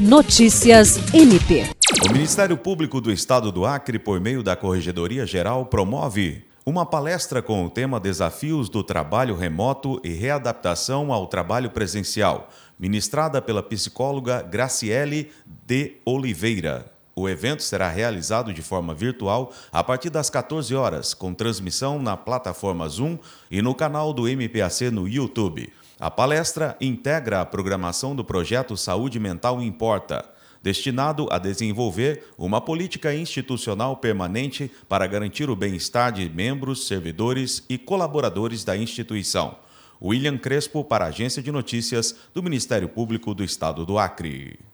Notícias MP. O Ministério Público do Estado do Acre, por meio da Corregedoria Geral, promove uma palestra com o tema Desafios do Trabalho Remoto e Readaptação ao Trabalho Presencial, ministrada pela psicóloga Graciele de Oliveira. O evento será realizado de forma virtual a partir das 14 horas, com transmissão na plataforma Zoom e no canal do MPAC no YouTube. A palestra integra a programação do projeto Saúde Mental Importa, destinado a desenvolver uma política institucional permanente para garantir o bem-estar de membros, servidores e colaboradores da instituição. William Crespo, para a Agência de Notícias do Ministério Público do Estado do Acre.